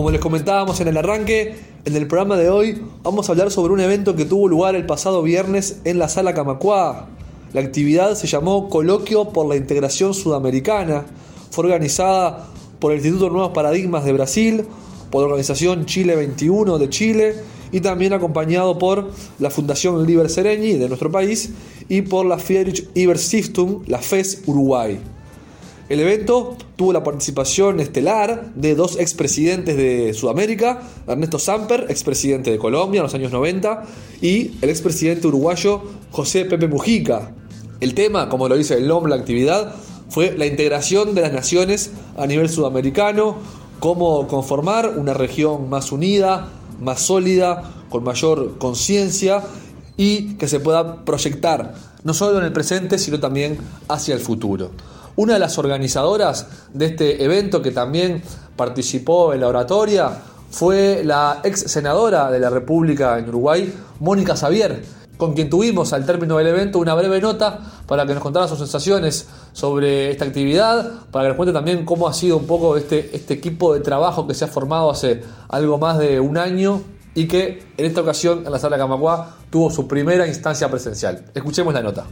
Como les comentábamos en el arranque, en el programa de hoy vamos a hablar sobre un evento que tuvo lugar el pasado viernes en la sala Camacuá. La actividad se llamó Coloquio por la Integración Sudamericana. Fue organizada por el Instituto Nuevos Paradigmas de Brasil, por la organización Chile 21 de Chile y también acompañado por la Fundación Liber Sereñi de nuestro país y por la Friedrich Iber Stiftung, la FES Uruguay. El evento tuvo la participación estelar de dos expresidentes de Sudamérica, Ernesto Samper, expresidente de Colombia en los años 90, y el expresidente uruguayo José Pepe Mujica. El tema, como lo dice el nombre la actividad, fue la integración de las naciones a nivel sudamericano, cómo conformar una región más unida, más sólida, con mayor conciencia y que se pueda proyectar no solo en el presente, sino también hacia el futuro. Una de las organizadoras de este evento que también participó en la oratoria fue la ex senadora de la República en Uruguay, Mónica Xavier, con quien tuvimos al término del evento una breve nota para que nos contara sus sensaciones sobre esta actividad, para que nos cuente también cómo ha sido un poco este, este equipo de trabajo que se ha formado hace algo más de un año y que en esta ocasión en la sala de Camacuá tuvo su primera instancia presencial. Escuchemos la nota.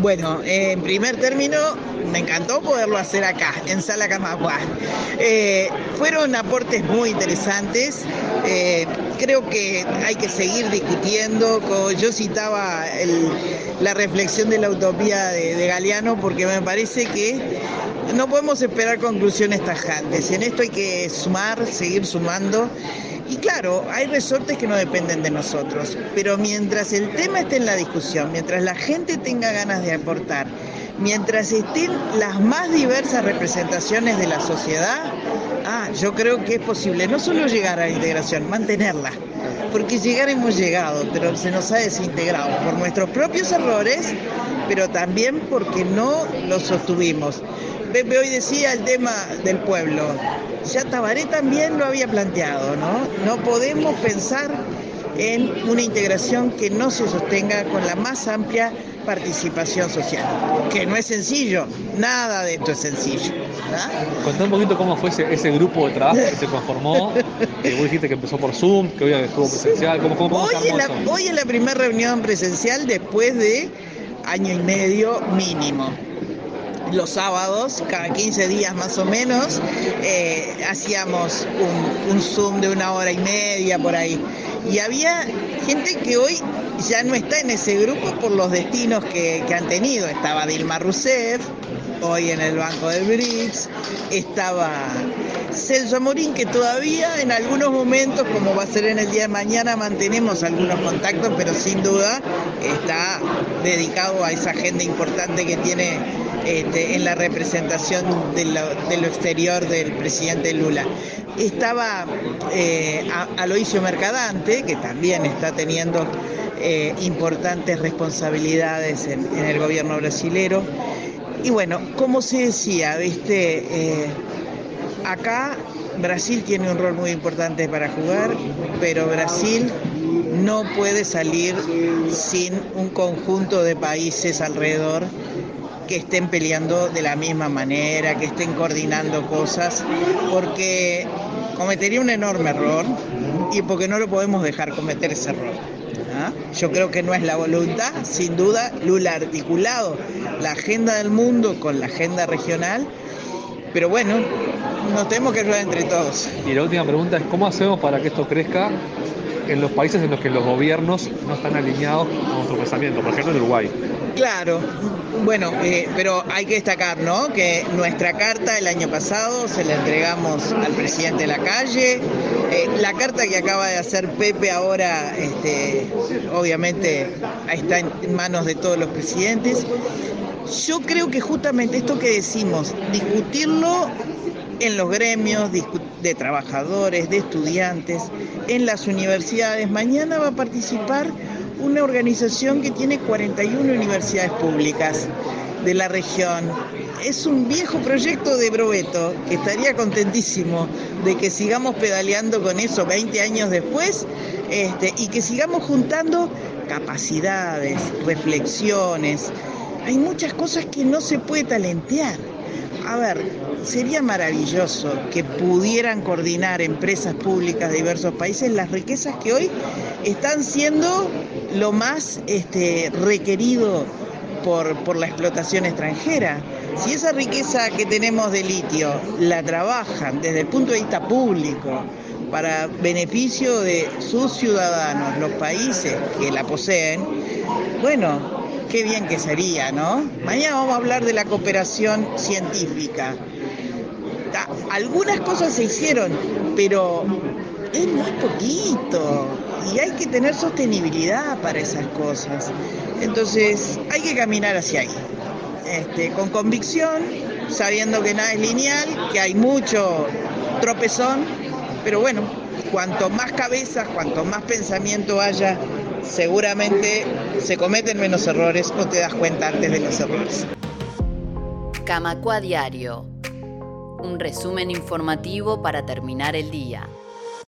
Bueno, en primer término, me encantó poderlo hacer acá, en Sala Camagua. Eh, fueron aportes muy interesantes. Eh, creo que hay que seguir discutiendo. Yo citaba la reflexión de la utopía de, de Galeano porque me parece que no podemos esperar conclusiones tajantes. En esto hay que sumar, seguir sumando. Y claro, hay resortes que no dependen de nosotros, pero mientras el tema esté en la discusión, mientras la gente tenga ganas de aportar, mientras estén las más diversas representaciones de la sociedad, ah, yo creo que es posible no solo llegar a la integración, mantenerla. Porque llegar hemos llegado, pero se nos ha desintegrado por nuestros propios errores, pero también porque no lo sostuvimos. Pepe hoy decía el tema del pueblo. Ya Tabaré también lo había planteado, ¿no? No podemos pensar en una integración que no se sostenga con la más amplia participación social, que no es sencillo, nada de esto es sencillo. Contá un poquito cómo fue ese, grupo de trabajo que se conformó, que vos dijiste que empezó por Zoom, que hoy estuvo presencial, ¿cómo, cómo, hoy, es la, hoy es la primera reunión presencial después de año y medio mínimo los sábados, cada 15 días más o menos, eh, hacíamos un, Zoom de una hora y media por ahí. Y había gente que hoy ya no está en ese grupo por los destinos que, han tenido. Estaba Dilma Rousseff, hoy en el Banco del BRICS, estaba Celso Amorín, que todavía en algunos momentos, como va a ser en el día de mañana, mantenemos algunos contactos, pero sin duda está dedicado a esa agenda importante que tiene este, en la representación de lo, exterior del presidente Lula. Estaba eh, Aloisio Mercadante, que también está teniendo eh, importantes responsabilidades en, el gobierno brasilero. Y bueno, como se decía, viste, eh, acá Brasil tiene un rol muy importante para jugar, pero Brasil no puede salir sin un conjunto de países alrededor que estén peleando de la misma manera, que estén coordinando cosas, porque cometería un enorme error y porque no lo podemos dejar cometer ese error. ¿ah? Yo creo que no es la voluntad, sin duda, Lula ha articulado la agenda del mundo con la agenda regional, pero bueno, nos tenemos que ayudar entre todos. Y la última pregunta es, ¿cómo hacemos para que esto crezca en los países en los que los gobiernos no están alineados con nuestro pensamiento, por ejemplo en Uruguay? Claro, bueno, eh, pero hay que destacar, ¿no? Que nuestra carta el año pasado se la entregamos al presidente de la calle. Eh, la carta que acaba de hacer Pepe ahora, este, obviamente, está en manos de todos los presidentes. Yo creo que justamente esto que decimos, discutirlo en los gremios de trabajadores, de estudiantes, en las universidades. Mañana va a participar una organización que tiene 41 universidades públicas de la región. Es un viejo proyecto de Brobeto que estaría contentísimo de que sigamos pedaleando con eso 20 años después este, y que sigamos juntando capacidades, reflexiones. Hay muchas cosas que no se puede talentear a ver, sería maravilloso que pudieran coordinar empresas públicas de diversos países las riquezas que hoy están siendo lo más este, requerido por, por la explotación extranjera. Si esa riqueza que tenemos de litio la trabajan desde el punto de vista público, para beneficio de sus ciudadanos, los países que la poseen, bueno, qué bien que sería, ¿no? Mañana vamos a hablar de la cooperación científica. Algunas cosas se hicieron, pero es muy poquito y hay que tener sostenibilidad para esas cosas. Entonces hay que caminar hacia ahí, este, con convicción, sabiendo que nada es lineal, que hay mucho tropezón, pero bueno, cuanto más cabezas, cuanto más pensamiento haya, seguramente se cometen menos errores o te das cuenta antes de los errores. Camacua Diario. Un resumen informativo para terminar el día.